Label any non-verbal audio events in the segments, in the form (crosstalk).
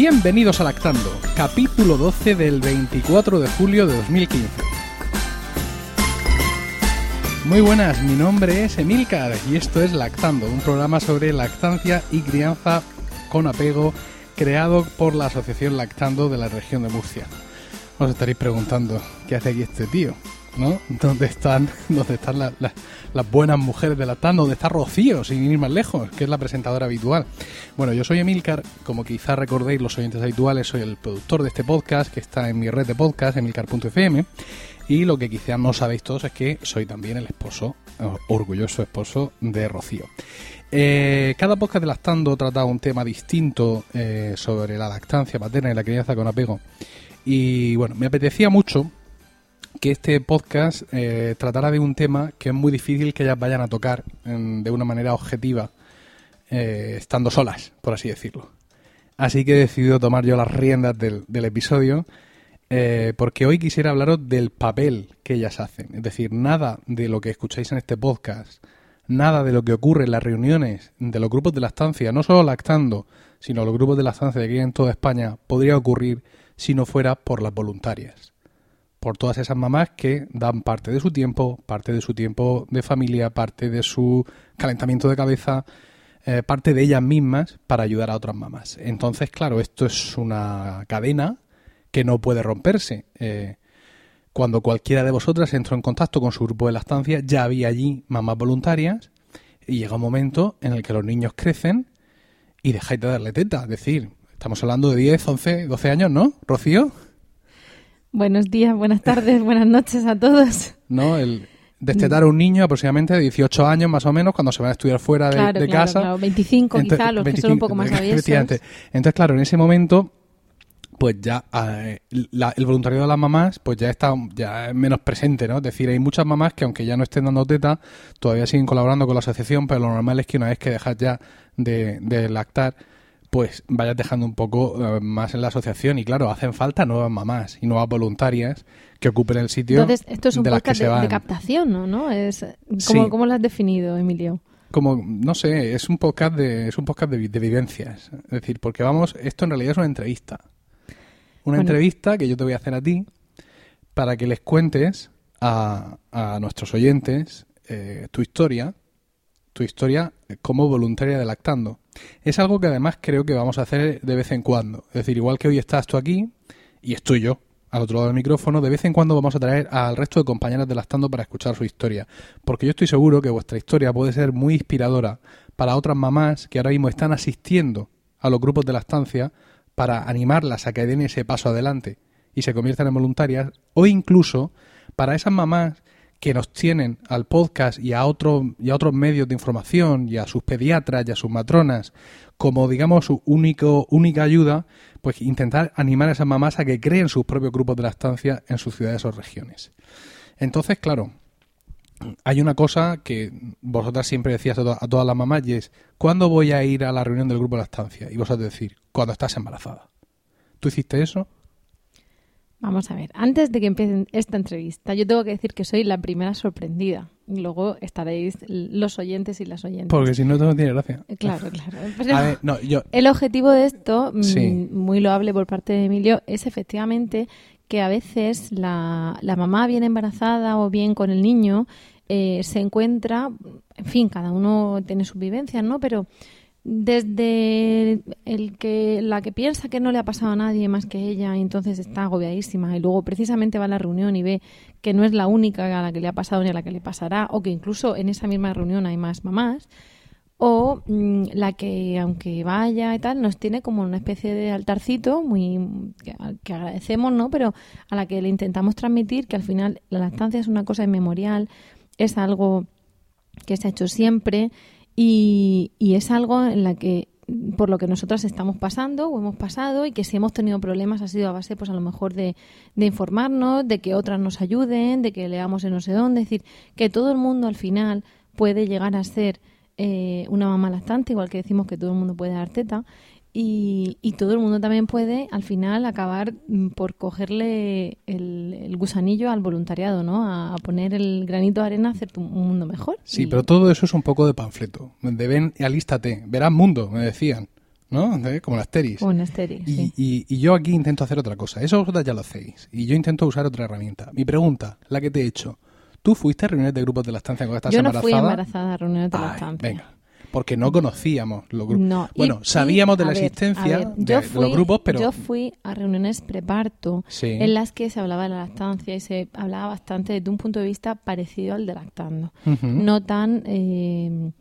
Bienvenidos a Lactando, capítulo 12 del 24 de julio de 2015. Muy buenas, mi nombre es Emilcar y esto es Lactando, un programa sobre lactancia y crianza con apego creado por la Asociación Lactando de la región de Murcia. Os estaréis preguntando, ¿qué hace aquí este tío? ¿No? ¿Dónde están, dónde están la- la- las buenas mujeres de Lactando? ¿Dónde está Rocío, sin ir más lejos, que es la presentadora habitual? Bueno, yo soy Emilcar, como quizás recordéis los oyentes habituales, soy el productor de este podcast que está en mi red de podcast, emilcar.fm. Y lo que quizás no sabéis todos es que soy también el esposo, orgulloso esposo de Rocío. Eh, cada podcast de Lactando trata un tema distinto eh, sobre la lactancia materna y la crianza con apego. Y bueno, me apetecía mucho que este podcast eh, tratara de un tema que es muy difícil que ellas vayan a tocar de una manera objetiva, eh, estando solas, por así decirlo. Así que he decidido tomar yo las riendas del, del episodio, eh, porque hoy quisiera hablaros del papel que ellas hacen. Es decir, nada de lo que escucháis en este podcast, nada de lo que ocurre en las reuniones de los grupos de lactancia, no solo lactando, sino los grupos de lactancia de aquí en toda España, podría ocurrir si no fuera por las voluntarias por todas esas mamás que dan parte de su tiempo, parte de su tiempo de familia, parte de su calentamiento de cabeza, eh, parte de ellas mismas para ayudar a otras mamás. Entonces, claro, esto es una cadena que no puede romperse. Eh, cuando cualquiera de vosotras entró en contacto con su grupo de lactancia, ya había allí mamás voluntarias y llega un momento en el que los niños crecen y dejáis de darle teta. Es decir, estamos hablando de 10, 11, 12 años, ¿no, Rocío? Buenos días, buenas tardes, buenas noches a todos. ¿no? El destetar a un niño aproximadamente de 18 años más o menos cuando se van a estudiar fuera de, Claro, de claro, casa. claro. 25 Ento- quizá, los que son un poco más efectivamente. Entonces, claro, en ese momento pues ya eh, la- el voluntariado de las mamás pues ya está ya es menos presente, ¿no? Es decir, hay muchas mamás que aunque ya no estén dando teta, todavía siguen colaborando con la asociación, pero lo normal es que una vez que dejas ya de, de lactar, pues vayas dejando un poco eh, más en la asociación y claro, hacen falta nuevas mamás y nuevas voluntarias que ocupen el sitio Entonces, esto es un de podcast de, de captación, ¿no? ¿no? Es, ¿cómo, Sí. ¿Cómo lo has definido, Emilio? como no sé es un podcast de es un podcast de, vi- de vivencias es decir porque vamos esto en realidad es una entrevista una Bueno. entrevista que yo te voy a hacer a ti para que les cuentes a, a nuestros oyentes eh, tu historia tu historia como voluntaria de lactando es algo que además creo que vamos a hacer de vez en cuando es decir igual que hoy estás tú aquí y estoy yo al otro lado del micrófono, de vez en cuando vamos a traer al resto de compañeras de Lactando para escuchar su historia. Porque yo estoy seguro que vuestra historia puede ser muy inspiradora para otras mamás que ahora mismo están asistiendo a los grupos de lactancia para animarlas a que den ese paso adelante y se conviertan en voluntarias, o incluso para esas mamás que nos tienen al podcast y a, otro, y a otros medios de información y a sus pediatras y a sus matronas como, digamos, su único, única ayuda, pues intentar animar a esas mamás a que creen sus propios grupos de lactancia en sus ciudades o regiones. Entonces, claro, hay una cosa que vosotras siempre decías a, to- a todas las mamás y es, ¿cuándo voy a ir a la reunión del grupo de lactancia? Y vosotros decir, cuando estás embarazada. ¿Tú hiciste eso? Vamos a ver, antes de que empiece esta entrevista, yo tengo que decir que soy la primera sorprendida. Y luego estaréis los oyentes y las oyentes. Porque si no, esto no tiene gracia. Claro, claro. Pero A ver, no, yo, el objetivo de esto, mm, Sí. muy loable por parte de Emilio, es efectivamente que a veces la, la mamá bien embarazada o bien con el niño eh, se encuentra, en fin, cada uno tiene sus vivencias, ¿no? Pero desde el que la que piensa que no le ha pasado a nadie más que ella y entonces está agobiadísima y luego precisamente va a la reunión y ve que no es la única a la que le ha pasado ni a la que le pasará o que incluso en esa misma reunión hay más mamás o mm, la que aunque vaya y tal nos tiene como una especie de altarcito muy que, que agradecemos no pero a la que le intentamos transmitir que al final la lactancia es una cosa inmemorial es algo que se ha hecho siempre y, y es algo en la que por lo que nosotras estamos pasando o hemos pasado y que si hemos tenido problemas ha sido a base pues a lo mejor de, de informarnos, de que otras nos ayuden, de que leamos en no sé dónde, es decir, que todo el mundo al final puede llegar a ser eh, una mamá lactante, igual que decimos que todo el mundo puede dar teta, y, y todo el mundo también puede al final acabar mm, por cogerle el, el gusanillo al voluntariado, ¿no? A, a poner el granito de arena a hacer tu- un mundo mejor. Sí, Y- pero todo eso es un poco de panfleto. De ven y alístate, verás mundo, me decían, ¿no? Como las teris. en estéril, Y, sí. y- y yo aquí intento hacer otra cosa. Eso vosotras ya lo hacéis. Y yo intento usar otra herramienta. Mi pregunta, la que te he hecho. ¿Tú fuiste a reuniones de grupos de lactancia cuando estás Yo no embarazada? fui embarazada a reuniones de Ay, lactancia. venga. Porque no conocíamos los grupos. No, bueno, y, sabíamos de la ver, existencia ver, de, fui- los grupos, pero... Yo fui a reuniones preparto Sí. en las que se hablaba de la lactancia y se hablaba bastante desde un punto de vista parecido al de lactando. No tan... eh,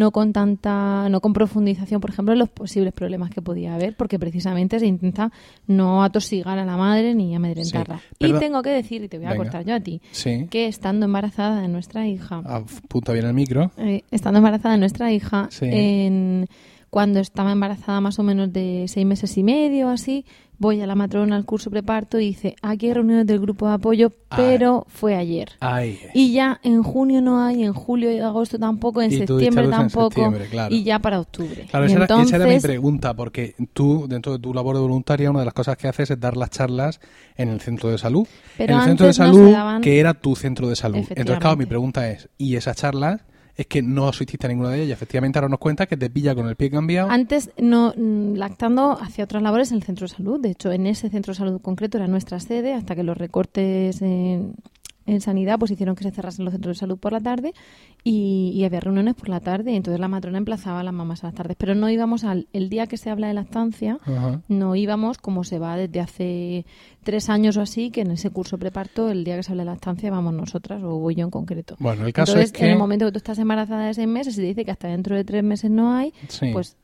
no con tanta, no con profundización, por ejemplo, en los posibles problemas que podía haber, porque precisamente se intenta no atosigar a la madre ni amedrentarla. Sí. Y tengo que decir, y te voy a Venga. cortar yo a ti, Sí. que estando embarazada de nuestra hija, Apunta bien el micro. eh, estando embarazada de nuestra hija, Sí. en, cuando estaba embarazada más o menos de seis meses y medio, así, voy a la matrona al curso preparto y dice, aquí hay reuniones del grupo de apoyo, Ah. pero fue ayer. Ay. Y ya en junio no hay, en julio y agosto tampoco, en septiembre dices en tampoco, septiembre, claro. y ya para octubre. Claro, esa, era, esa era mi entonces- pregunta, porque tú, dentro de tu labor de voluntaria, una de las cosas que haces es dar las charlas en el centro de salud. Pero en el centro de no salud, daban- que era tu centro de salud. Entonces, claro, mi pregunta es, ¿y esas charlas? Es que no asististe a ninguna de ellas efectivamente ahora nos cuenta que te pilla con el pie cambiado. Antes, no mm, lactando, hacía otras labores en el centro de salud. De hecho, en ese centro de salud concreto era nuestra sede hasta que los recortes en sanidad pues hicieron que se cerrasen los centros de salud por la tarde y, y había reuniones por la tarde. Y entonces la matrona emplazaba a las mamás a las tardes. Pero no íbamos al el día que se habla de lactancia, Ajá. no íbamos como se va desde hace tres años o así, que en ese curso preparto, el día que se habla de lactancia, vamos nosotras o voy yo en concreto. Bueno, el caso Entonces, es que... en el momento que tú estás embarazada de seis meses y te dice que hasta dentro de tres meses no hay, Sí. pues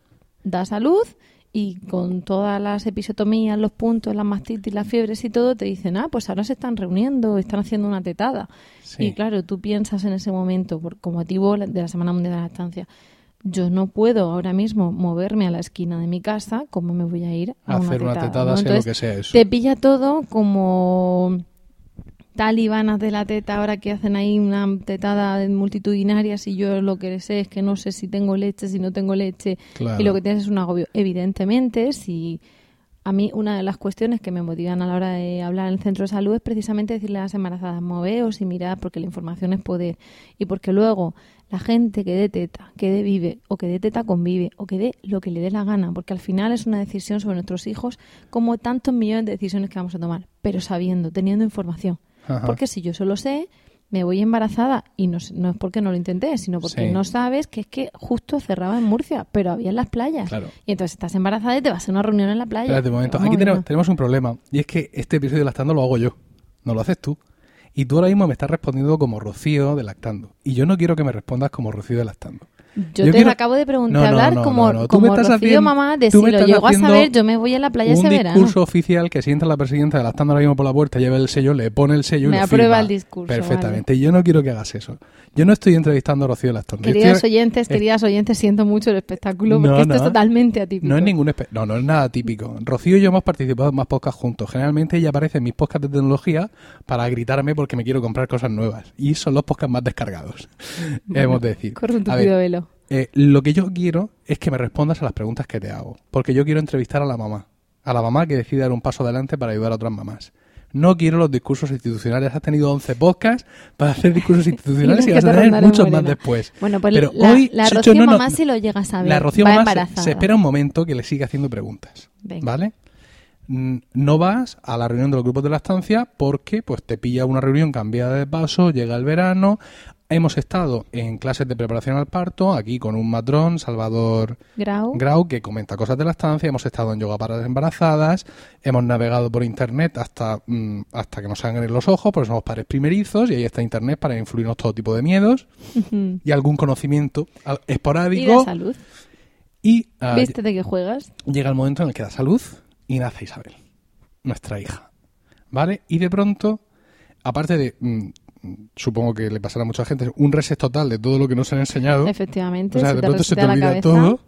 das a luz y con todas las episiotomías, los puntos, las mastitis, las fiebres y todo, te dicen, ah, pues ahora se están reuniendo, están haciendo una tetada. Sí. Y claro, tú piensas en ese momento, por, con motivo de la Semana Mundial de la Lactancia, yo no puedo ahora mismo moverme a la esquina de mi casa, ¿cómo me voy a ir a hacer una tetada? tetada, ¿no? sea lo Entonces, que sea eso. te pilla todo como talibanas de la teta ahora que hacen ahí una tetada de multitudinarias y yo lo que sé es que no sé si tengo leche, si no tengo leche Claro. y lo que tienes es un agobio. Evidentemente, si a mí una de las cuestiones que me motivan a la hora de hablar en el centro de salud es precisamente decirle a las embarazadas, moveos y mirad porque la información es poder y porque luego la gente que dé teta, que dé vive o que dé teta convive o que dé lo que le dé la gana, porque al final es una decisión sobre nuestros hijos como tantos millones de decisiones que vamos a tomar, pero sabiendo, teniendo información. Ajá. Porque si yo solo sé, me voy embarazada y no, no es porque no lo intenté, sino porque Sí. no sabes que es que justo cerraba en Murcia, pero había en las playas. Claro. Y entonces estás embarazada y te vas a una reunión en la playa. Espérate un momento. Aquí tenemos, tenemos un problema. Y es que este episodio de Lactando lo hago yo. No lo haces tú. Y tú ahora mismo me estás respondiendo como Rocío de Lactando. Y yo no quiero que me respondas como Rocío de Lactando. Yo, yo te quiero- acabo de preguntar, No, hablar no, como, no, me como estás Rocío haciendo- mamá de si lo llego a saber, yo me voy a la playa un ese verano. discurso oficial que si entra la presidenta de Lactando ahora mismo por la puerta, lleva el sello, le pone el sello y Me lo aprueba firma. el discurso, Perfectamente. Y yo no quiero que hagas eso. Yo no estoy entrevistando a Rocío. Yo Queridos estoy- oyentes, eh, queridas oyentes, siento mucho el espectáculo porque esto es totalmente atípico. No es ningún espe- no, no es nada típico. Rocío y yo hemos participado en más podcasts juntos. Generalmente ella aparece en mis podcasts de tecnología para gritarme porque me quiero comprar cosas nuevas. Y son los podcasts más descargados. (laughs) hemos de decir. Corre un A ver, tupido eh, lo que yo quiero es que me respondas a las preguntas que te hago. Porque yo quiero entrevistar a la mamá. A la mamá que decide dar un paso adelante para ayudar a otras mamás. No quiero los discursos institucionales. Has tenido 11 podcasts para hacer discursos (laughs) institucionales y vas a tener muchos más después. Bueno, pues Pero la, hoy la Rocío no- no- mamá sí lo llega a saber. la Rocío va mamá se- se, espera un momento que le sigue haciendo preguntas. Venga. ¿Vale? No vas a la reunión de los grupos de la estancia porque pues te pilla una reunión cambiada de paso, llega el verano, Hemos estado en clases de preparación al parto, aquí con un matrón, Salvador Grau. Grau, que comenta cosas de la estancia. Hemos estado en yoga para las embarazadas. Hemos navegado por internet hasta, mm, hasta que nos sangren los ojos, porque somos padres primerizos y ahí está internet para influirnos todo tipo de miedos y algún conocimiento a- Y esporádico. salud. Y ah, ¿Viste de qué juegas? llega el momento en el que da salud y nace Isabel, nuestra hija. ¿Vale? Y de pronto, aparte de, mm, supongo que le pasará a mucha gente, un reset total de todo lo que nos han enseñado. Efectivamente, O sea, se de pronto se te olvida cabeza. todo.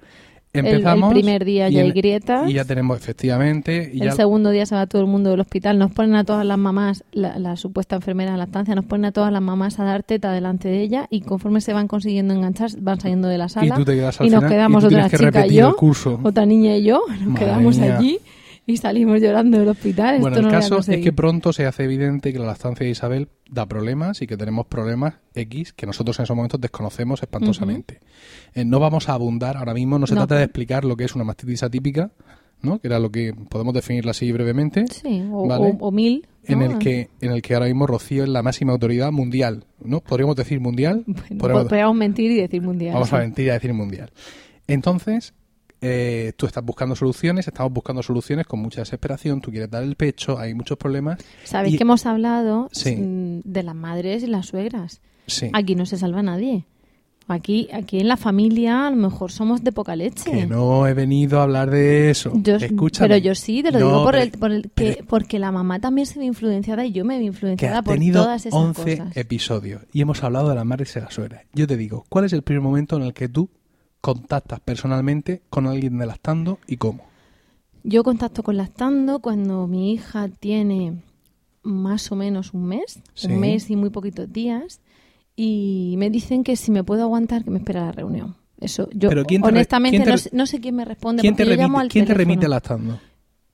Empezamos. el primer día ya hay grietas. Y ya tenemos, efectivamente. Y El ya, segundo día se va todo el mundo del hospital. Nos ponen a todas las mamás, la, la supuesta enfermera de la estancia, nos ponen a todas las mamás a dar teta delante de ella y conforme se van consiguiendo enganchar, van saliendo de la y sala. tú te quedas al y nos quedamos y tú otra chica y repetir yo, el curso. otra niña y yo, nos Madre quedamos mía. allí y salimos llorando del hospital. Bueno, Esto el no caso es que pronto se hace evidente que la lactancia de Isabel da problemas y que tenemos problemas X que nosotros en esos momentos desconocemos espantosamente. Eh, no vamos a abundar ahora mismo, no se No. trata de explicar lo que es una mastitis atípica, ¿no? que era lo que podemos definirla así brevemente, Sí, o, Vale. o- o mil. en ¿no? el que en el que ahora mismo Rocío es la máxima autoridad mundial, ¿no? Podríamos decir mundial. Bueno, Podríamos- podríamos mentir y decir mundial. Vamos sí. a mentir y a decir mundial. Entonces, eh, tú estás buscando soluciones, estamos buscando soluciones con mucha desesperación, tú quieres dar el pecho, hay muchos problemas. Sabéis y- que hemos hablado Sí. mm, de las madres y las suegras. Sí. Aquí no se salva nadie. Aquí, aquí en la familia a lo mejor somos de poca leche. Que no he venido a hablar de eso. Yo- Escúchame. pero yo sí, te lo No, digo por pero- el, por el que, pero- porque la mamá también se ve influenciada y yo me que influenciada por todas esas 11 cosas. episodios y hemos hablado de las madres y las suegras. Yo te digo, ¿cuál es el primer momento en el que tú contactas personalmente con alguien de lactando y cómo? Yo contacto con lactando cuando mi hija tiene más o menos un mes, Sí. un mes y muy poquitos días, y me dicen que si me puedo aguantar, que me espera la reunión. Eso, yo Pero ¿quién te re- honestamente quién te no, sé, no sé quién me responde ¿Quién te yo llamo remite, al quién te remite lactando?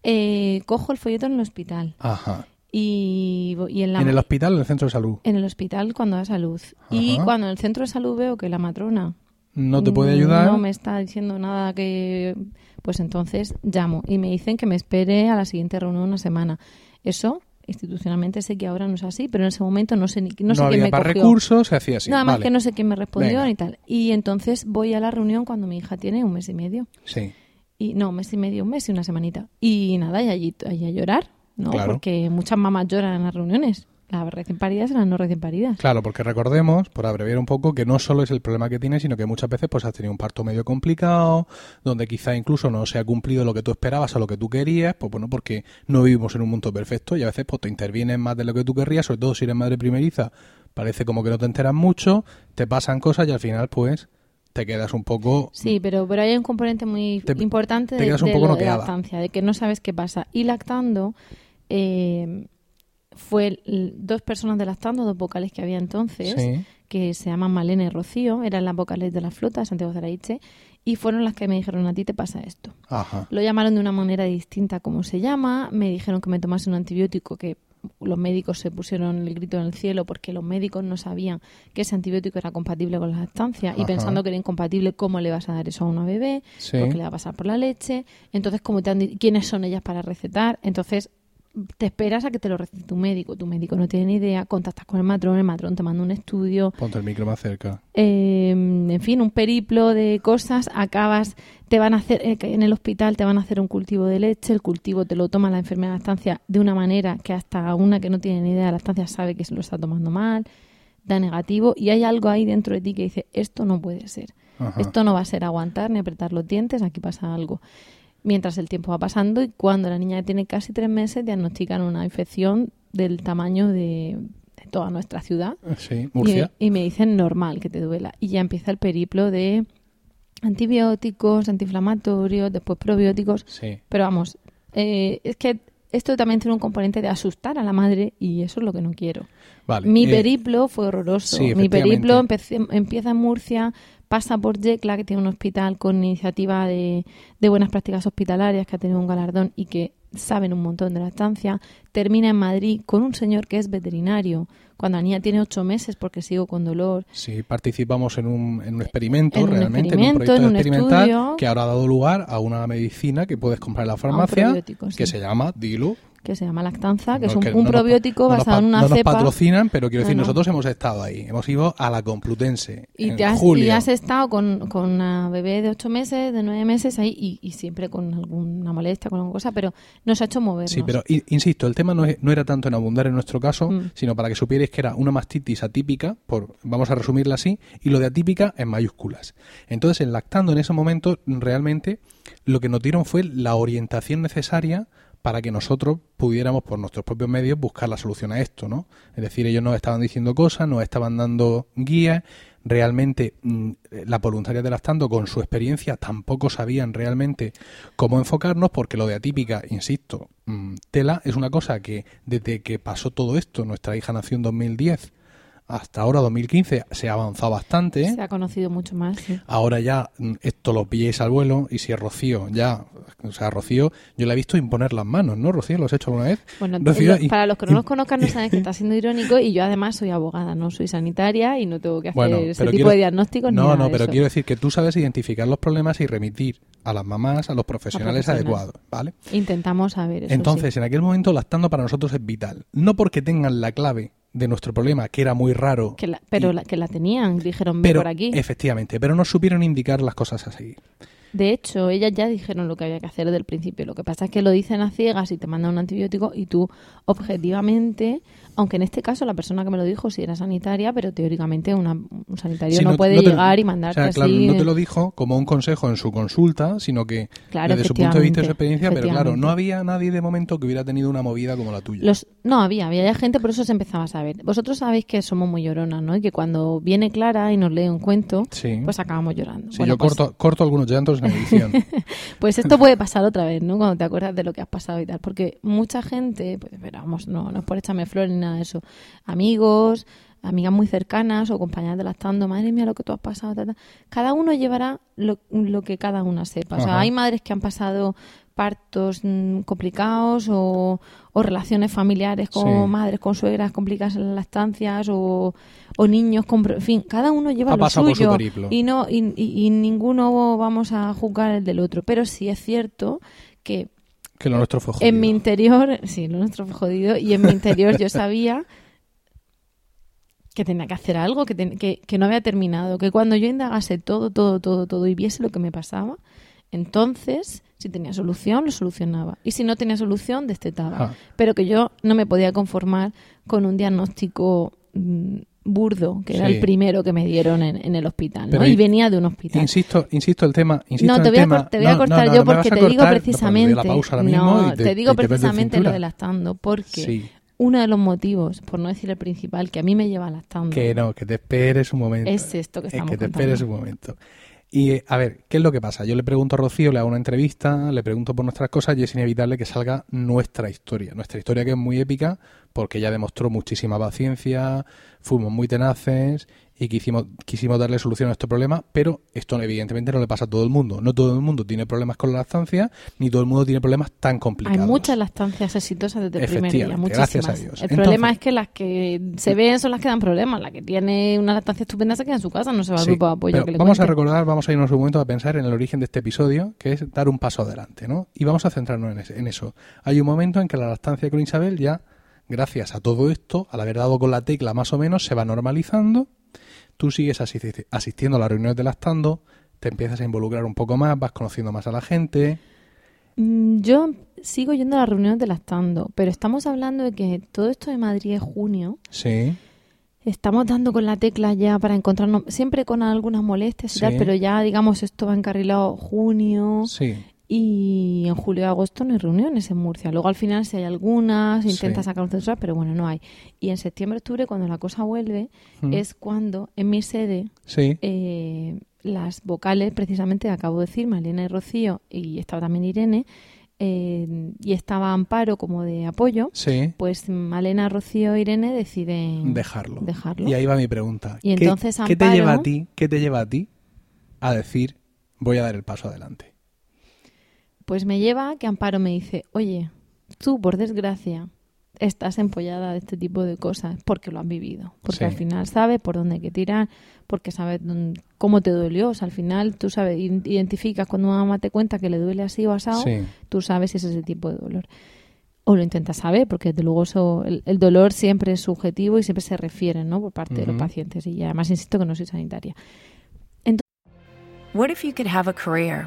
Eh, cojo el folleto en el hospital Ajá. y, y en la ¿En el hospital o en el centro de salud? en el hospital cuando da salud. Y cuando en el centro de salud veo que la matrona ¿No te puede ayudar? No me está diciendo nada que... Pues entonces llamo y me dicen que me espere a la siguiente reunión una semana. Eso, institucionalmente sé que ahora no es así, pero en ese momento no sé ni no, sé quién había me para cogió. recursos, se hacía así. Nada más vale. que no sé quién me respondió Venga. ni tal. Y entonces voy a la reunión cuando mi hija tiene un mes y medio. Sí. Y no, un mes y medio, un mes y una semanita. Y nada, y allí, allí a llorar, ¿no? Claro. Porque muchas mamás lloran en las reuniones. Las recién paridas las no recién paridas. Claro, porque recordemos, por abreviar un poco, que no solo es el problema que tienes, sino que muchas veces pues has tenido un parto medio complicado, donde quizá incluso no se ha cumplido lo que tú esperabas o lo que tú querías, pues bueno, porque no vivimos en un mundo perfecto y a veces pues te intervienen más de lo que tú querrías, sobre todo si eres madre primeriza, parece como que no te enteras mucho, te pasan cosas y al final pues te quedas un poco... Sí, pero, pero hay un componente muy Te- importante te de, quedas un de poco lactancia, de que no sabes qué pasa. Y lactando, eh, fue dos personas de lactando, dos vocales que había entonces, Sí. que se llaman Malena y Rocío, eran las vocales de la flota de Santiago Zaraiche, y fueron las que me dijeron, a ti te pasa esto. Ajá. Lo llamaron de una manera distinta como se llama, me dijeron que me tomase un antibiótico que los médicos se pusieron el grito en el cielo porque los médicos no sabían que ese antibiótico era compatible con la lactancia y pensando que era incompatible, ¿cómo le vas a dar eso a una bebé? Sí. Porque le va a pasar por la leche. Entonces, ¿cómo te han ¿quiénes son ellas para recetar? Entonces, te esperas a que te lo recete tu médico. Tu médico no tiene ni idea, contactas con el matrón, el matrón te manda un estudio, Ponte el micro más cerca. eh, en fin, un periplo de cosas, acabas, te van a hacer, eh, en el hospital te van a hacer un cultivo de leche, el cultivo te lo toma la enfermera de la estancia de una manera que hasta una que no tiene ni idea de la estancia sabe que se lo está tomando mal, da negativo y hay algo ahí dentro de ti que dice, esto no puede ser, Ajá. esto no va a ser aguantar ni apretar los dientes, aquí pasa algo. Mientras el tiempo va pasando y cuando la niña tiene casi tres meses diagnostican una infección del tamaño de, de toda nuestra ciudad Sí, Murcia. y, y me dicen normal que te duela. Y ya empieza el periplo de antibióticos, antiinflamatorios, después probióticos. Sí. Pero vamos, eh, es que esto también tiene un componente de asustar a la madre y eso es lo que no quiero. Vale. Mi eh, periplo fue horroroso. sí, Mi periplo empecé- empieza en Murcia, pasa por Yecla, que tiene un hospital con iniciativa de, de buenas prácticas hospitalarias, que ha tenido un galardón y que saben un montón de la estancia. Termina en Madrid con un señor que es veterinario, cuando la niña tiene ocho meses porque sigo con dolor. Sí, participamos en un, en un experimento, En un realmente, experimento, en un proyecto en un experimental estudio. que ahora ha dado lugar a una medicina que puedes comprar en la un farmacia, sí. que se llama, dilo, que se llama Lactanza, que No, es un, que un no nos pa- probiótico nos basado en una no nos cepa. patrocinan, pero quiero decir, no. nosotros hemos estado ahí. Hemos ido a la Complutense Y, en te has, julio. y has estado con, con una bebé de ocho meses, de nueve meses ahí, y, y siempre con alguna molestia, con alguna cosa, pero nos ha hecho movernos. Sí, pero insisto, el tema no, es- no era tanto en abundar en nuestro caso, Mm. sino para que supierais que era una mastitis atípica, por, vamos a resumirla así, y lo de atípica en mayúsculas. Entonces, en lactando en ese momento, realmente lo que nos dieron fue la orientación necesaria para que nosotros pudiéramos por nuestros propios medios buscar la solución a esto, ¿no? Es decir, ellos nos estaban diciendo cosas, nos estaban dando guías, realmente mm, la voluntaria de lactando con su experiencia tampoco sabían realmente cómo enfocarnos porque lo de atípica, insisto, mm, tela es una cosa que desde que pasó todo esto, nuestra hija nació en 2010 hasta ahora 2015 se ha avanzado bastante. Se ha conocido mucho más. sí. Ahora ya mm, esto lo pilléis al vuelo y si es Rocío, ya, o sea, Rocío, yo la he visto imponer las manos, ¿no? Rocío, ¿lo has hecho alguna vez? Bueno, Rocío, lo- para los que no nos conozcan no saben que está siendo irónico y yo además soy abogada, no soy sanitaria y no tengo que hacer Bueno, ese tipo quiero- de diagnósticos ni No, nada no, de pero eso. quiero decir que tú sabes identificar los problemas y remitir a las mamás, a los profesionales profesionales. adecuados, ¿vale? Intentamos saber eso. Entonces, sí. en aquel momento, lactando para nosotros es vital. No porque tengan la clave de nuestro problema, que era muy raro. Que la- pero y- la, que la tenían, dijeron, pero, por aquí. efectivamente, pero no supieron indicar las cosas a seguir. De hecho, ellas ya dijeron lo que había que hacer desde el principio. Lo que pasa es que lo dicen a ciegas y te mandan un antibiótico y tú, objetivamente, aunque en este caso la persona que me lo dijo sí era sanitaria, pero teóricamente una- un sanitario Sí, no, puede te- llegar y o mandarte sea, claro, así. no te lo dijo como un consejo en su consulta, sino que Claro, desde su punto de vista y su experiencia, pero claro, no había nadie de momento que hubiera tenido una movida como la tuya. Los, no, había, había gente, por eso se empezaba a saber. Vosotros sabéis que somos muy lloronas, ¿no? Y que cuando viene Clara y nos lee un cuento, Sí. pues acabamos llorando. Sí, Bueno, yo pues- corto, corto algunos llantos en la edición. (laughs) Pues esto puede pasar otra vez, ¿no? Cuando te acuerdas de lo que has pasado y tal. Porque mucha gente, pues pero vamos, no, no es por echarme flores nada de eso. Amigos, amigas muy cercanas o compañeras de lactando, madre mía, lo que tú has pasado. Cada uno llevará lo, lo que cada una sepa. O sea, Ajá. hay madres que han pasado partos mm, complicados o, o relaciones familiares con Sí. madres, con suegras complicadas en las lactancias o, o niños con... En fin, cada uno lleva Ha lo su suyo periplo. y, no, y, y- y ninguno vamos a juzgar el del otro. Pero sí es cierto que que lo nuestro fue jodido. en mi interior, sí, lo nuestro fue jodido, y en mi interior yo sabía que tenía que hacer algo, que, ten- que, que no había terminado, que cuando yo indagase todo, todo, todo, todo y viese lo que me pasaba, entonces, si tenía solución, lo solucionaba. Y si no tenía solución, destetaba. Ah. Pero que yo no me podía conformar con un diagnóstico mm, burdo, que era el primero que me dieron en, en el hospital, ¿no? Y venía de un hospital. Insisto, insisto el tema. Insisto No, te el voy, a, tema. cor- te voy a cortar no, no, yo porque a te digo cortar. Precisamente. la pausa ahora mismo no, y te, te digo y te precisamente lo de lactando, porque Sí. uno de los motivos, por no decir el principal, que a mí me lleva lactando Que no, que te esperes un momento. es esto que Es estamos que te contando. esperes un momento. Y eh, a ver, ¿qué es lo que pasa? Yo le pregunto a Rocío, le hago una entrevista, le pregunto por nuestras cosas y es inevitable que salga nuestra historia. Nuestra historia que es muy épica porque ella demostró muchísima paciencia, fuimos muy tenaces y quisimos, quisimos darle solución a este problema, pero esto evidentemente no le pasa a todo el mundo. No todo el mundo tiene problemas con la lactancia, ni todo el mundo tiene problemas tan Hay complicados. muchas lactancias exitosas desde el primer día, muchísimas. gracias a Dios. El Entonces- problema es que las que se ven son las que dan problemas. La que tiene una lactancia estupenda se queda en su casa, no se va al Sí, grupo de apoyo. pero que le vamos a recordar, vamos a irnos un momento a pensar en el origen de este episodio, que es dar un paso adelante, ¿no? Y vamos a centrarnos en, ese- en eso. Hay un momento en que la lactancia con Isabel ya, gracias a todo esto, al haber dado con la tecla más o menos, se va normalizando. Tú sigues asisti- asistiendo a las reuniones de lactando, te empiezas a involucrar un poco más, vas conociendo más a la gente. Mm, Yo sigo yendo a las reuniones de lactando, pero estamos hablando de que todo esto de Madrid es junio. Sí, Estamos dando con la tecla ya para encontrarnos, siempre con algunas molestias y Sí. tal, pero ya, digamos, esto va encarrilado junio sí. Y en julio y agosto no hay reuniones en Murcia. Luego al final si hay algunas, intenta Sí. sacar un censurar, pero bueno, no hay. Y en septiembre, octubre, cuando la cosa vuelve, Mm. es cuando en mi sede Sí, eh, las vocales, precisamente, acabo de decir, Malena y Rocío, y estaba también Irene, eh, y estaba Amparo como de apoyo, sí. pues Malena, Rocío e Irene deciden Dejarlo. dejarlo. Y ahí va mi pregunta. Y ¿Qué- entonces ¿qué, te Amparo- lleva a ti? ¿Qué te lleva a ti a decir voy a dar el paso adelante? Pues me lleva a que Amparo me dice, oye, tú por desgracia estás empollada de este tipo de cosas porque lo has vivido, porque Sí. al final sabes por dónde hay que tirar, porque sabes dónde- cómo te dolió, o sea, al final tú sabes, identificas cuando una mamá te cuenta que le duele así o asado, Sí. tú sabes si es ese tipo de dolor. o lo intenta saber, porque desde luego eso, el, el dolor siempre es subjetivo y siempre se refiere ¿no? por parte de los pacientes. Y además insisto que no soy sanitaria. What if you could have a career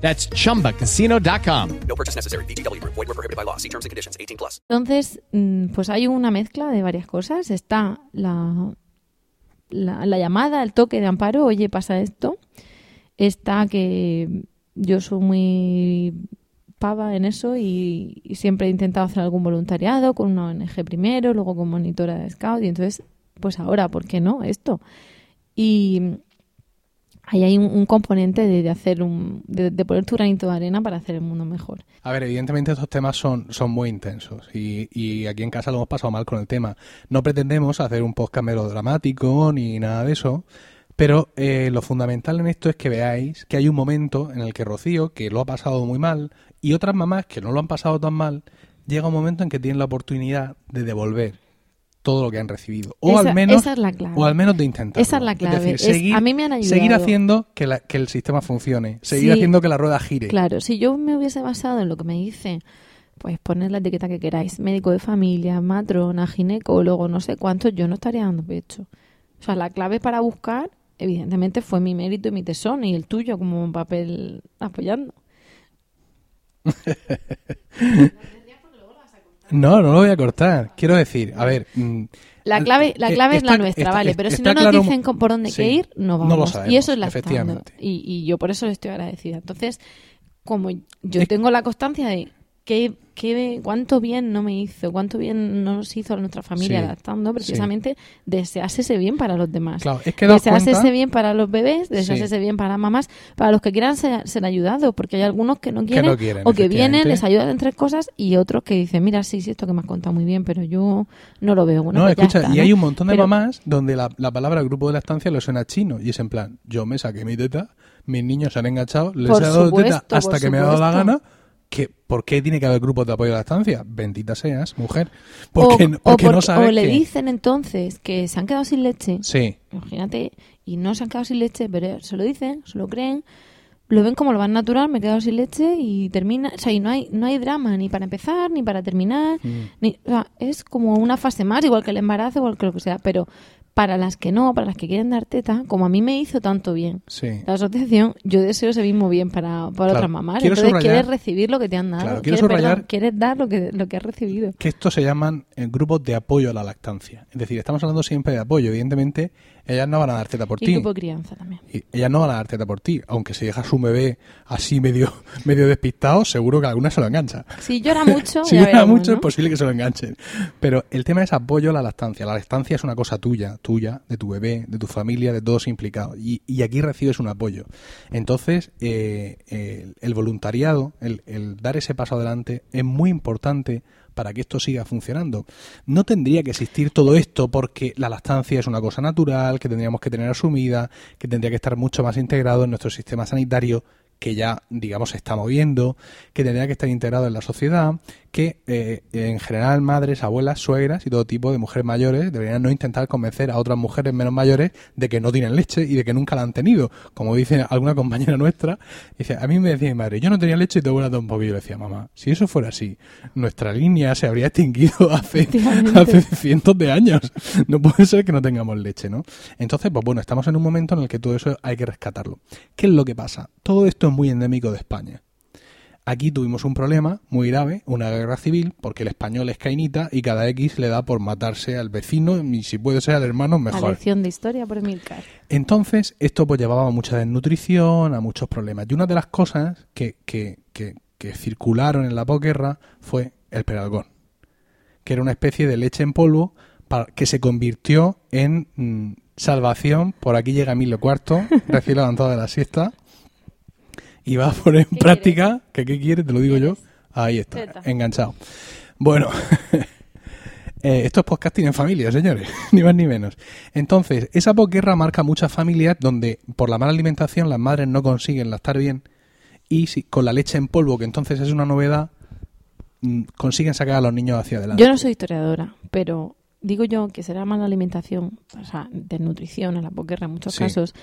That's chumbacasino.com. No purchase necessary. VGW Group. Void were prohibited by law. See terms and conditions. 18 plus. Entonces, mm, pues hay una mezcla de varias cosas. Está la, la, la llamada, el toque de amparo, oye, pasa esto. Está que yo soy muy pava en eso y, y siempre he intentado hacer algún voluntariado con una ONG primero, luego con monitora de scout y entonces, pues ahora, ¿por qué no? Esto. Y ahí hay un, componente de, hacer un, de, de poner tu granito de arena para hacer el mundo mejor. A ver, evidentemente estos temas son, son muy intensos y, y aquí en casa lo hemos pasado mal con el tema. No pretendemos hacer un podcast melodramático ni nada de eso, pero eh, lo fundamental en esto es que veáis que hay un momento en el que Rocío, que lo ha pasado muy mal, y otras mamás que no lo han pasado tan mal, llega un momento en que tienen la oportunidad de devolver todo lo que han recibido. O Esa- al menos esa es la clave. o al menos de intentar. Esa es la clave. Es- a mí me han ayudado. Seguir haciendo que, la- que el sistema funcione. Seguir Sí. haciendo que la rueda gire. Claro, si yo me hubiese basado en lo que me dice, pues poner la etiqueta que queráis, médico de familia, matrona, ginecólogo, no sé cuánto, yo no estaría dando pecho. O sea, la clave para buscar, evidentemente, fue mi mérito y mi tesón y el tuyo como un papel apoyando. (laughs) No, no lo voy a cortar. Quiero decir, a ver. mm, La clave, la eh, clave es la nuestra, está- vale, pero si no nos claro- dicen por dónde Sí, que ir, no no lo vamos. sabemos, y eso es la efectivamente. Y, y yo por eso le estoy agradecida. Entonces, como yo Es- tengo la constancia de qué, qué, cuánto bien no me hizo, cuánto bien nos hizo a nuestra familia Sí, adaptando, precisamente desearse ese bien para los demás. Claro, es que desearse ese bien para los bebés, desearse Sí. ese bien para mamás, para los que quieran ser, ser ayudados, porque hay algunos que no quieren, no quieren, o que vienen, les ayudan en tres cosas y otros que dicen, mira, sí, sí, esto que me has contado muy bien, pero yo no lo veo. Bueno, no, pues escucha, está, y ¿no? hay un montón de Pero- mamás donde la, la palabra grupo de la estancia le suena chino. Y es en plan, yo me saqué mi teta, mis niños se han enganchado, les he dado teta supuesto, hasta por que me ha dado la supuesto. gana. Que, ¿Por qué tiene que haber grupos de apoyo a la estancia? Bendita seas, mujer. Porque, o, porque no sabes o le que- dicen entonces que se han quedado sin leche. Sí, Imagínate, y no se han quedado sin leche, pero se lo dicen, se lo creen, lo ven como lo más natural, me he quedado sin leche y termina. O sea, y no hay, no hay drama ni para empezar, ni para terminar. Mm. Ni, o sea, es como una fase más, igual que el embarazo, igual que lo que sea. Pero para las que no, para las que quieren dar teta, como a mí me hizo tanto bien sí. la asociación, yo deseo ese mismo bien para, para Claro, otras mamás. quiero Entonces subrayar- quieres recibir lo que te han dado. Claro, quiero quieres, perdón, subrayar- quieres dar lo que, lo que has recibido. que estos se llaman eh, grupos de apoyo a la lactancia. Es decir, estamos hablando siempre de apoyo. Evidentemente, ellas no van a dar teta por Y ti. grupo de crianza también. Y ellas no van a dar teta por ti. Aunque si dejas un bebé así medio, (laughs) medio despistado, seguro que alguna se lo engancha. Si llora mucho, (laughs) si llora veremos, mucho, ¿no? es posible que se lo enganchen. Pero el tema es apoyo a la lactancia. La lactancia es una cosa tuya, tuya, de tu bebé, de tu familia, de todos implicados. Y, y aquí recibes un apoyo. Entonces, eh, el, el voluntariado, el, el dar ese paso adelante, es muy importante para que esto siga funcionando. No tendría que existir todo esto porque la lactancia es una cosa natural, que tendríamos que tener asumida, que tendría que estar mucho más integrado en nuestro sistema sanitario que ya, digamos, se está moviendo, que tendría que estar integrado en la sociedad, que eh, en general madres, abuelas, suegras y todo tipo de mujeres mayores deberían no intentar convencer a otras mujeres menos mayores de que no tienen leche y de que nunca la han tenido. Como dice alguna compañera (laughs) nuestra, dice, a mí me decía mi madre, yo no tenía leche y te voy a dar un poquillo. Y yo le decía, mamá, si eso fuera así, nuestra línea se habría extinguido (laughs) hace cientos de años. No puede ser que no tengamos leche, ¿no? Entonces, pues bueno, estamos en un momento en el que todo eso hay que rescatarlo. ¿Qué es lo que pasa? Todo esto es muy endémico de España. Aquí tuvimos un problema muy grave, una guerra civil, porque el español es cainita y cada X le da por matarse al vecino y si puede ser al hermano, La mejor. lección de historia por Emilcar. Entonces, esto pues llevaba a mucha desnutrición, a muchos problemas. Y una de las cosas que, que, que, que circularon en la posguerra fue el peralgón, que era una especie de leche en polvo para, que se convirtió en mm, salvación. Por aquí llega Emilio Cuarto, recién levantado de la siesta, y va a poner en ¿Qué práctica, que qué quiere, te lo digo yo. Ahí está, enganchado. Bueno, (laughs) eh, esto es podcasting en familia, señores, (laughs) ni más ni menos. Entonces, esa posguerra marca muchas familias donde por la mala alimentación las madres no consiguen lactar bien y si, con la leche en polvo, que entonces es una novedad, mm, consiguen sacar a los niños hacia adelante. Yo no soy historiadora, pero digo yo que será mala alimentación, o sea, desnutrición en la posguerra en muchos Sí. casos,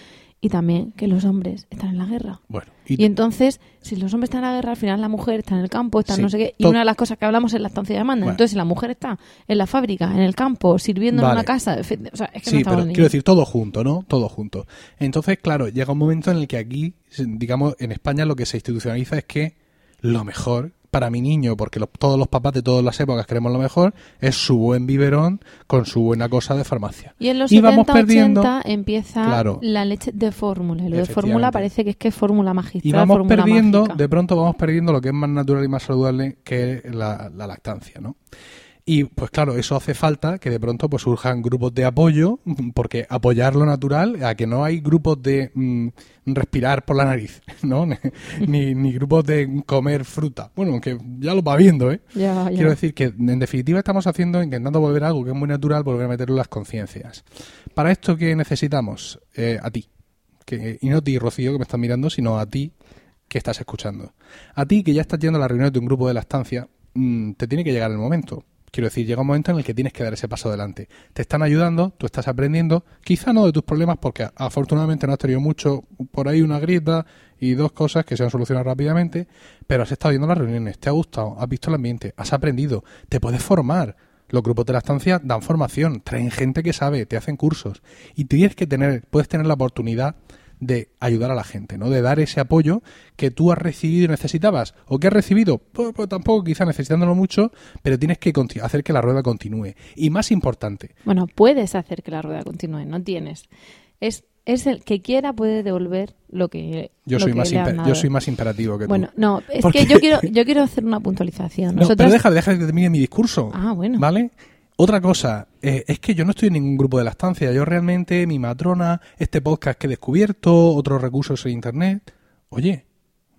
y también que los hombres están en la guerra. Bueno, Y, entonces, si los hombres están en la guerra, al final la mujer está en el campo, está Sí, no sé qué. Y una de las cosas que hablamos es la estancia de demanda. Bueno. Entonces, si la mujer está en la fábrica, en el campo, sirviendo en una casa, o sea, es que no Sí, estamos pero quiero decir, todo junto, ¿no? Todo junto. Entonces, claro, llega un momento en el que aquí, digamos, en España lo que se institucionaliza es que lo mejor para mi niño, porque los- todos los papás de todas las épocas queremos lo mejor, es su buen biberón con su buena cosa de farmacia. Y en los Y vamos 70, perdiendo- 80 empieza Claro. la leche de fórmula. Y lo de fórmula parece que es que es fórmula magistral, Y vamos perdiendo, mágica. de pronto vamos perdiendo lo que es más natural y más saludable que la, la lactancia, ¿no? Y pues claro, eso hace falta que de pronto pues surjan grupos de apoyo, porque apoyar lo natural, a que no hay grupos de mm, respirar por la nariz, (laughs) ¿no? (laughs) ni, ni grupos de comer fruta. Bueno, aunque ya lo va viendo, ¿eh? Quiero decir que en definitiva estamos haciendo, intentando volver a algo que es muy natural, volver a meterlo en las conciencias. Para esto, ¿qué necesitamos? Eh, a ti. Que, y no a ti, Rocío, que me estás mirando, sino a ti que estás escuchando. A ti que ya estás yendo a la reunión de un grupo de la estancia, mm, te tiene que llegar el momento. Quiero decir, llega un momento en el que tienes que dar ese paso adelante. Te están ayudando, tú estás aprendiendo, quizá no de tus problemas, porque afortunadamente no has tenido mucho, por ahí una grieta y dos cosas que se han solucionado rápidamente, pero has estado viendo las reuniones, te ha gustado, has visto el ambiente, has aprendido, te puedes formar. Los grupos de la estancia dan formación, traen gente que sabe, te hacen cursos y tienes que tener, puedes tener la oportunidad de ayudar a la gente, ¿no? De dar ese apoyo que tú has recibido y necesitabas. ¿O que has recibido? Pues, pues tampoco quizá necesitándolo mucho, pero tienes que hacer que la rueda continúe. Y más importante, Bueno, puedes hacer que la rueda continúe, no tienes. Es, es el que quiera puede devolver lo que yo lo soy que más le han imper- dado. yo soy más imperativo que tú. Bueno, no, es Porque- que yo quiero, yo quiero hacer una puntualización. No, pero deja, deja que termine mi discurso. Ah, bueno. ¿Vale? Otra cosa, eh, es que yo no estoy en ningún grupo de la estancia. Yo realmente, mi matrona, este podcast que he descubierto, otros recursos en internet. Oye,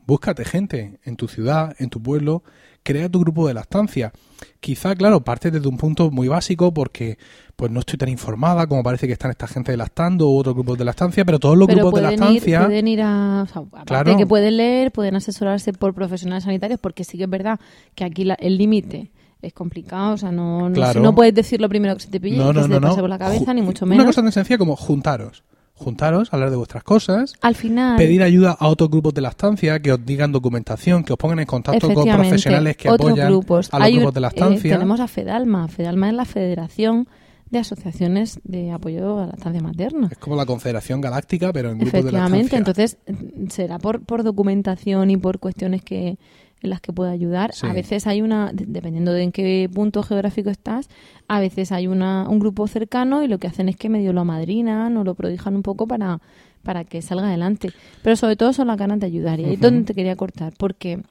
búscate gente en tu ciudad, en tu pueblo, crea tu grupo de la estancia. Quizá, claro, parte desde un punto muy básico porque pues no estoy tan informada como parece que están esta gente de lactando u otros grupos de la estancia, pero todos los pero grupos de la pueden ir, estancia... pueden ir a, o sea, aparte Claro. de que pueden leer, pueden asesorarse por profesionales sanitarios, porque sí que es verdad que aquí la- el límite es complicado, o sea, no, no, Claro. no puedes decir lo primero que se te pille, que se te pase por la cabeza, Ju- ni mucho Una menos. cosa tan sencilla como juntaros. Juntaros, hablar de vuestras cosas, Al final, pedir ayuda a otros grupos de la estancia que os digan documentación, que os pongan en contacto con efectivamente, profesionales que apoyan grupos. a los Hay grupos de la eh, estancia. tenemos a FEDALMA. FEDALMA es la Federación de Asociaciones de Apoyo a la Estancia Materna. Es como la Confederación Galáctica, pero en grupos de la Efectivamente, estancia. entonces mm, será por, por documentación y por cuestiones que en las que pueda ayudar. Sí. A veces hay una, de- dependiendo de en qué punto geográfico estás, a veces hay una, un grupo cercano y lo que hacen es que medio lo amadrinan o lo prodijan un poco para, para que salga adelante. Pero sobre todo son las ganas de ayudar. Y ahí es donde te quería cortar, porque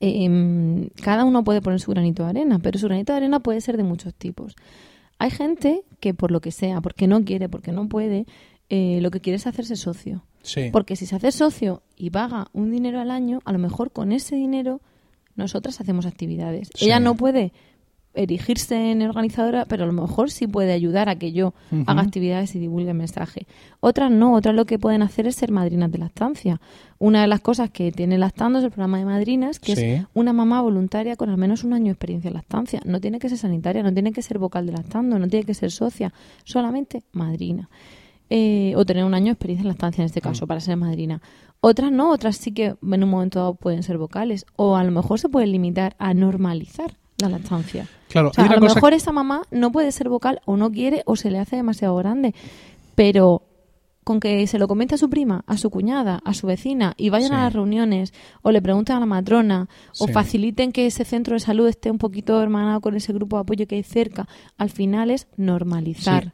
em, cada uno puede poner su granito de arena, pero su granito de arena puede ser de muchos tipos. Hay gente que por lo que sea, porque no quiere, porque no puede, eh, lo que quiere es hacerse socio. Sí. Porque si se hace socio y paga un dinero al año, a lo mejor con ese dinero nosotras hacemos actividades. Sí. Ella no puede erigirse en organizadora, pero a lo mejor sí puede ayudar a que yo haga actividades y divulgue el mensaje. Otras no, otras lo que pueden hacer es ser madrinas de la estancia. Una de las cosas que tiene Lactando es el programa de madrinas, que Sí. es una mamá voluntaria con al menos un año de experiencia en lactancia. No tiene que ser sanitaria, no tiene que ser vocal de Lactando, no tiene que ser socia, solamente madrina. Eh, o tener un año de experiencia en lactancia en este Mm. caso para ser madrina. Otras no, otras sí que en un momento dado pueden ser vocales. O a lo mejor se pueden limitar a normalizar la lactancia. Claro, O sea, hay a lo mejor esa mamá no puede ser vocal o no quiere o se le hace demasiado grande, pero con que se lo comente a su prima, a su cuñada, a su vecina y vayan Sí. a las reuniones o le pregunten a la matrona o Sí. faciliten que ese centro de salud esté un poquito hermanado con ese grupo de apoyo que hay cerca, al final es normalizar. Sí.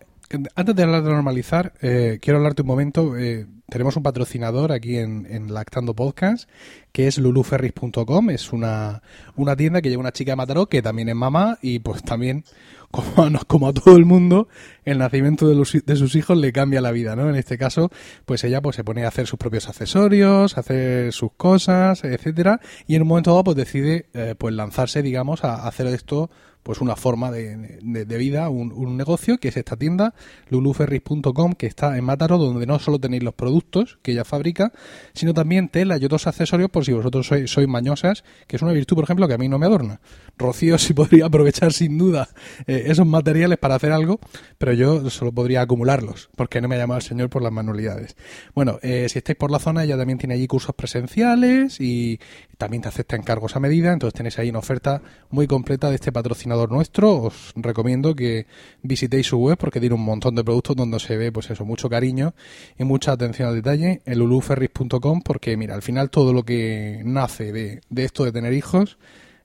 Antes de hablar de normalizar, eh, quiero hablarte un momento. eh, tenemos un patrocinador aquí en, en Lactando Podcast, que es luluferris.com. Es una, una tienda que lleva una chica de Mataró, que también es mamá, y pues también, (laughs) como a, como a todo el mundo, el nacimiento de, los de sus hijos le cambia la vida, ¿no? En este caso, pues ella pues se pone a hacer sus propios accesorios, a hacer sus cosas, etcétera, y en un momento dado pues decide eh, pues lanzarse, digamos, a, hacer esto pues una forma de, de- vida, un, un negocio, que es esta tienda, luluferris.com, que está en Mátaro, donde no solo tenéis los productos que ella fabrica, sino también tela y otros accesorios por si vosotros sois, sois mañosas, que es una virtud, por ejemplo, que a mí no me adorna. Rocío sí podría aprovechar sin duda eh, esos materiales para hacer algo, pero yo solo podría acumularlos, porque no me ha llamado el señor por las manualidades. Bueno, eh, si estáis por la zona, ella también tiene allí cursos presenciales y también te acepta encargos a medida, entonces tenéis ahí una oferta muy completa de este patrocinador nuestro. Os recomiendo que visitéis su web porque tiene un montón de productos donde se ve, pues eso, mucho cariño y mucha atención al detalle. El luluferris.com porque, mira, al final todo lo que nace de, de esto de tener hijos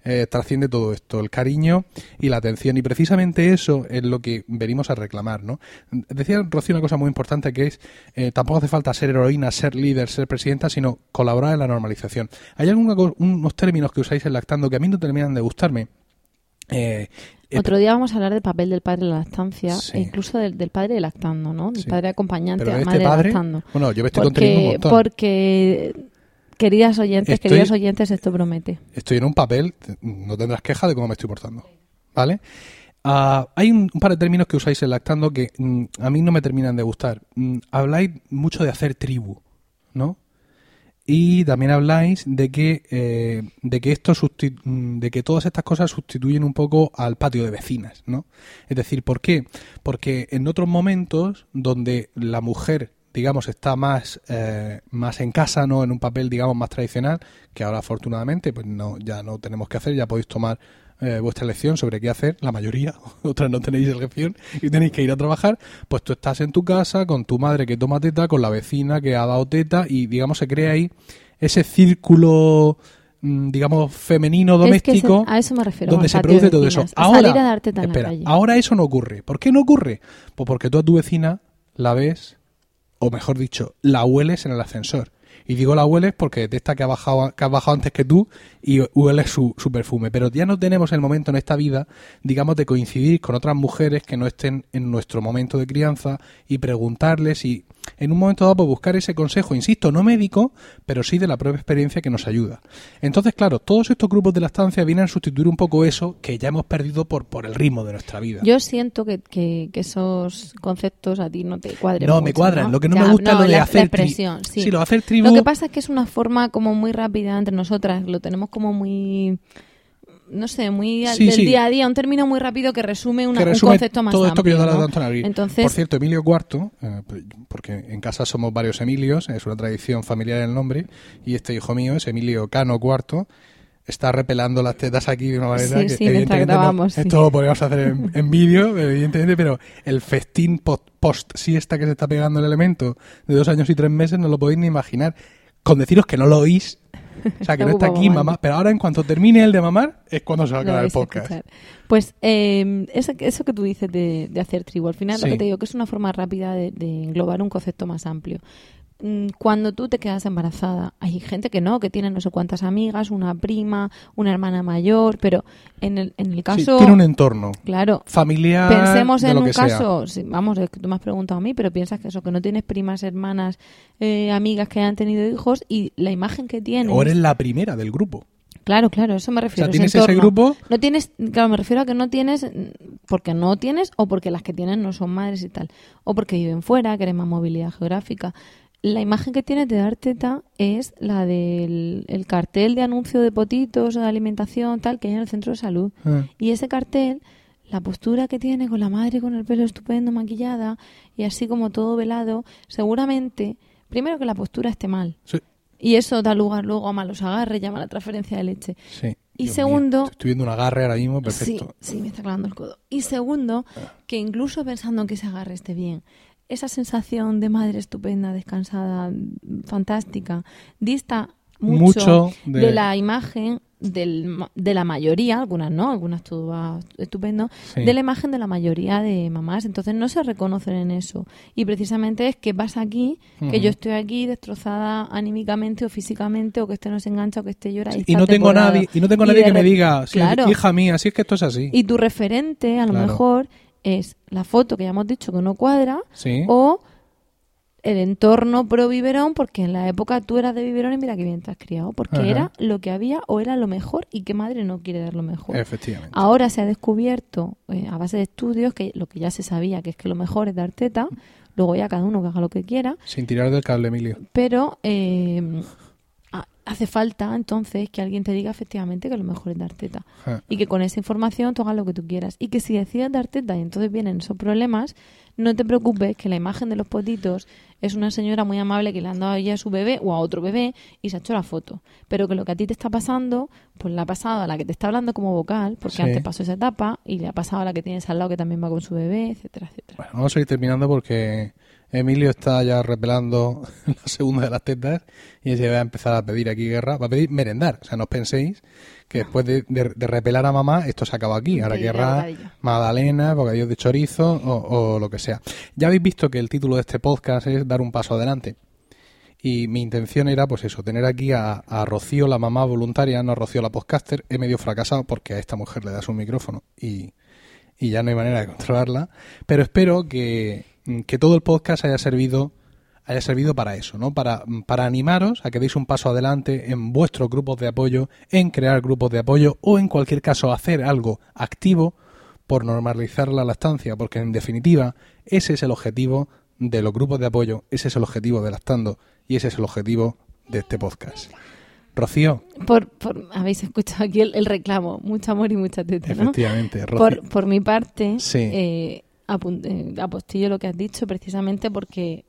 eh, trasciende todo esto, el cariño y la atención. Y precisamente eso es lo que venimos a reclamar, ¿no? Decía Rocío una cosa muy importante que es, eh, tampoco hace falta ser heroína, ser líder, ser presidenta, sino colaborar en la normalización. Hay alguna co- unos términos que usáis en lactando que a mí no terminan de gustarme. Eh, eh, Otro día vamos a hablar del papel del padre en la lactancia Sí. e incluso del, del padre lactando, ¿no? Del Sí. padre acompañante pero a este madre padre, lactando. bueno, yo me estoy conteniendo un Porque, montón. porque, queridas oyentes, Estoy- queridos oyentes, esto promete. estoy en un papel, no tendrás queja de cómo me estoy portando. ¿Vale? Ah, hay un, un par de términos que usáis en lactando que mm, a mí no me terminan de gustar. Mm, habláis mucho de hacer tribu, ¿no? Y también habláis de que eh, de que esto mm, de que todas estas cosas sustituyen un poco al patio de vecinas, ¿no? Es decir, ¿por qué? Porque en otros momentos donde la mujer digamos está más eh, más en casa, no en un papel digamos más tradicional, que ahora afortunadamente pues no ya no tenemos que hacer, ya podéis tomar eh, vuestra elección sobre qué hacer, la mayoría, (laughs) otras no tenéis elección y tenéis que ir a trabajar, pues tú estás en tu casa con tu madre que toma teta, con la vecina que ha dado teta y digamos se crea ahí ese círculo mm, digamos femenino Es que doméstico se- a eso me refiero. donde se produce todo eso. a Ahora, a espera, ahora eso no ocurre. ¿Por qué no ocurre? Pues porque tú a tu vecina la ves, o mejor dicho, la hueles en el ascensor. Y digo la hueles porque detecta que ha bajado, que has bajado antes que tú y hueles su, su perfume. Pero ya no tenemos el momento en esta vida, digamos, de coincidir con otras mujeres que no estén en nuestro momento de crianza y preguntarles y en un momento dado pues, buscar ese consejo, insisto, no médico, pero sí de la propia experiencia que nos ayuda. Entonces, claro, todos estos grupos de la estancia vienen a sustituir un poco eso que ya hemos perdido por, por el ritmo de nuestra vida. Yo siento que, que, que esos conceptos a ti no te cuadran. No, me cuadran. ¿no? Lo que no Ya, me gusta es lo de la, hacer la sí. Sí, lo de hacer tribu- Lo que pasa es que es una forma como muy rápida entre nosotras. Lo tenemos como muy. No sé, muy al- Sí, del sí. día a día, un término muy rápido que resume, una- que resume un concepto más todo esto que yo amplio, he dado ¿no? tanto en abril. Entonces, Por cierto, Emilio Cuarto, eh, porque en casa somos varios Emilios, es una tradición familiar el nombre, y este hijo mío es Emilio Cano Cuarto, está repelando las tetas aquí de una manera Sí, que sí, no- sí. esto lo podríamos hacer en, en vídeo, evidentemente, pero el festín post, post siesta que se está pegando el elemento de dos años y tres meses no lo podéis ni imaginar. Con deciros que no lo oís, o sea, que (laughs) no está aquí mamá, pero ahora en cuanto termine el de mamar es cuando se va a acabar el podcast. Pues eh, eso, que- eso que tú dices de, de hacer tribu, al final Sí. lo que te digo que es una forma rápida de, de englobar un concepto más amplio. Mm, Cuando tú te quedas embarazada, hay gente que no, que tiene no sé cuántas amigas, una prima, una hermana mayor, pero en el, en el Sí, caso... tiene un entorno Claro, familiar. Pensemos en un sea. caso, sí, vamos, es que tú me has preguntado a mí, pero piensas que eso, que no tienes primas, hermanas, eh, amigas que hayan tenido hijos y la imagen que tienes. O eres la primera del grupo. Claro, claro, eso me O refiero. sea, ese tienes ese grupo. No tienes, claro, me refiero a que no tienes, mm, porque no tienes o porque las que tienen no son madres y tal, o porque viven fuera, que eres más movilidad geográfica. La imagen que tienes de dar teta es la del el cartel de anuncio de potitos o de alimentación, tal, que hay en el centro de salud. Ah. Y ese cartel, la postura que tiene con la madre con el pelo estupendo, maquillada y así como todo velado, seguramente, primero que la postura esté mal. Sí, Y eso da lugar luego a malos agarres, llama la transferencia de leche. sí. Y Dios segundo- mío, estoy viendo un agarre ahora mismo, perfecto. Sí, sí, me está clavando el codo. Y segundo, que incluso pensando en que ese agarre esté bien, esa sensación de madre estupenda, descansada, fantástica, dista mucho, Mucho de... de- la imagen del de la mayoría, algunas no, algunas todo va estupendo, Sí. de la imagen de la mayoría de mamás. Entonces no se reconocen en eso. Y precisamente es que pasa aquí, que yo estoy aquí destrozada anímicamente o físicamente, o que este no se engancha, o que este llora. y está no tengo nadie y no tengo Y nadie que me diga sí, Claro. hija mía así es que esto es así Y tu referente, a lo Claro. mejor, es la foto que ya hemos dicho que no cuadra, sí o el entorno pro biberón, porque en la época tú eras de biberón y mira qué bien te has criado, porque Ajá. era lo que había o era lo mejor y qué madre no quiere dar lo mejor. efectivamente Ahora se ha descubierto eh, a base de estudios que lo que ya se sabía, que es que lo mejor es dar teta, luego ya cada uno que haga lo que quiera, sin tirar del cable Emilio pero eh, hace falta entonces que alguien te diga efectivamente que lo mejor es dar teta y que con esa información tú hagas lo que tú quieras y que si decides dar teta y entonces vienen esos problemas, no te preocupes que la imagen de los potitos es una señora muy amable que le han dado a ella a su bebé o a otro bebé y se ha hecho la foto, pero que lo que a ti te está pasando, pues le ha pasado a la que te está hablando como vocal, porque Sí. antes pasó esa etapa y le ha pasado a la que tienes al lado que también va con su bebé, etcétera, etcétera. Bueno, vamos a ir terminando porque Emilio está ya repelando (laughs) la segunda de las tetas y se va a empezar a pedir aquí guerra. Va a pedir merendar. O sea, no os penséis que después de, de- de repelar a mamá esto se acaba aquí. Ahora bocadillo. magdalena, bocadillos de chorizo o, o lo que sea. Ya habéis visto que el título de este podcast es dar un paso adelante. Y mi intención era, pues eso, tener aquí a, a Rocío, la mamá voluntaria, no a Rocío, la podcaster. He medio fracasado porque a esta mujer le das un micrófono y, y ya no hay manera de controlarla. Pero espero que, que todo el podcast haya servido haya servido para eso, ¿no? Para, para animaros a que deis un paso adelante en vuestros grupos de apoyo, en crear grupos de apoyo o en cualquier caso hacer algo activo por normalizar la lactancia, porque en definitiva ese es el objetivo de los grupos de apoyo, ese es el objetivo de Lactando y ese es el objetivo de este podcast. Rocío, Por, por- habéis escuchado aquí el, el reclamo, mucho amor y mucha teta, ¿no? efectivamente, Rocío. Por, por mi parte, Sí. eh, eh, apostillo lo que has dicho precisamente porque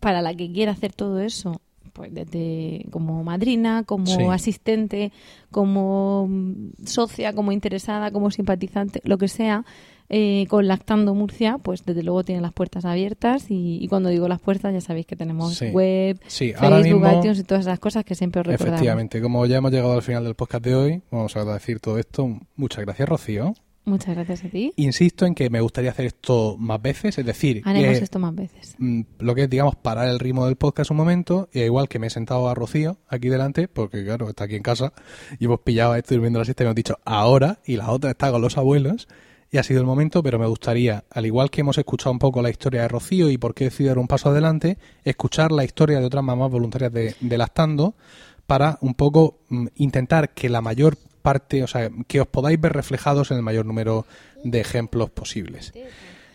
para la que quiera hacer todo eso, pues desde como madrina, como Sí. asistente, como mm, socia, como interesada, como simpatizante, lo que sea, eh, con Lactando Murcia, pues desde luego tiene las puertas abiertas y, y cuando digo las puertas ya sabéis que tenemos Sí. web, Sí, Facebook, mismo- iTunes y todas esas cosas que siempre os recordamos. Efectivamente, como ya hemos llegado al final del podcast de hoy, vamos a decir todo esto. Muchas gracias, Rocío. Muchas gracias a ti. Insisto en que me gustaría hacer esto más veces, es decir, Haremos que, esto más veces. mm, lo que es, digamos, parar el ritmo del podcast un momento, e igual que me he sentado a Rocío aquí delante, porque claro, está aquí en casa, y hemos pillado a esto durmiendo la siesta y hemos dicho ahora, y la otra está con los abuelos, y ha sido el momento, pero me gustaría, al igual que hemos escuchado un poco la historia de Rocío y por qué decidió dar un paso adelante, escuchar la historia de otras mamás voluntarias de, de Lactando para un poco mm, intentar que la mayor parte, o sea, que os podáis ver reflejados en el mayor número de ejemplos posibles.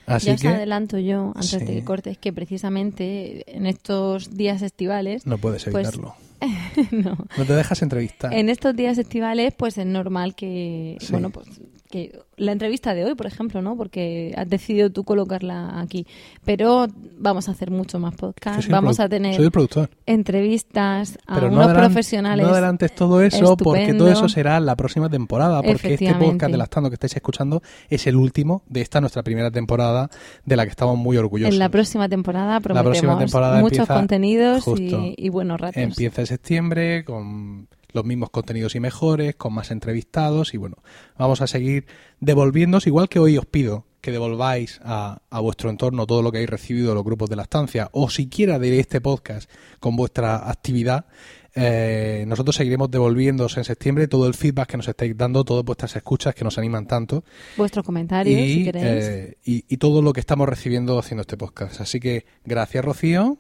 Así ya os que adelanto yo, antes de Sí. que cortes, que precisamente en estos días estivales, no puedes pues, evitarlo. (laughs) no, No te dejas entrevistar. en estos días estivales, pues es normal que, Sí. bueno, pues que la entrevista de hoy, por ejemplo, ¿no? Porque has decidido tú colocarla aquí. Pero vamos a hacer mucho más podcast, vamos a tener Soy el productor. entrevistas a Pero no, unos profesionales. no adelantes todo eso porque todo eso será la próxima temporada. Porque este podcast de Lactando que estáis escuchando es el último de esta nuestra primera temporada de la que estamos muy orgullosos. En la próxima temporada prometemos próxima temporada muchos contenidos y, y buenos ratos. Empieza en septiembre con los mismos contenidos y mejores, con más entrevistados y bueno, vamos a seguir devolviéndoos, igual que hoy os pido que devolváis a, a vuestro entorno todo lo que habéis recibido de los grupos de la estancia o siquiera de este podcast con vuestra actividad. eh, nosotros seguiremos devolviéndoos en septiembre todo el feedback que nos estáis dando, todas vuestras escuchas que nos animan tanto Vuestros comentarios, y, si queréis. eh, y- y todo lo que estamos recibiendo haciendo este podcast. Así que gracias Rocío.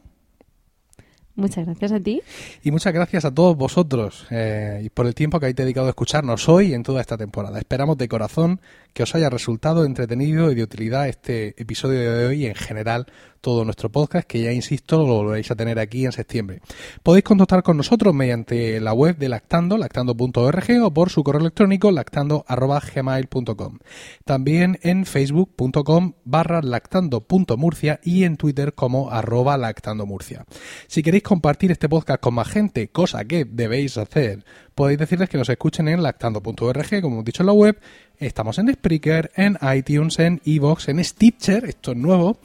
Muchas gracias a ti. Y muchas gracias a todos vosotros eh, y por el tiempo que habéis dedicado a escucharnos hoy en toda esta temporada. Esperamos de corazón que os haya resultado entretenido y de utilidad este episodio de hoy en general todo nuestro podcast, que ya insisto, lo volveréis a tener aquí en septiembre. Podéis contactar con nosotros mediante la web de Lactando, lactando.org o por su correo electrónico lactando.gmail.com. También en facebook.com barra lactando.murcia y en Twitter como arroba lactandomurcia. Si queréis compartir este podcast con más gente, cosa que debéis hacer, podéis decirles que nos escuchen en lactando.org, como hemos dicho en la web. Estamos en Spreaker, en iTunes, en Evox, en Stitcher, esto es nuevo.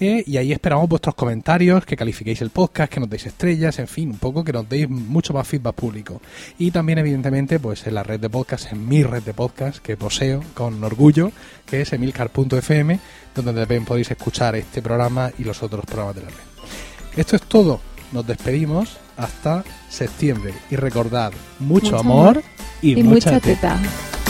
eh, y ahí esperamos vuestros comentarios, que califiquéis el podcast, que nos deis estrellas, en fin, un poco que nos deis mucho más feedback público. Y también, evidentemente, pues en la red de podcast, en mi red de podcast, que poseo con orgullo, que es emilcar.fm, donde también podéis escuchar este programa y los otros programas de la red. Esto es todo. Nos despedimos hasta septiembre. Y recordad, mucho, Mucho amor, amor y, Y mucha, mucha teta. teta.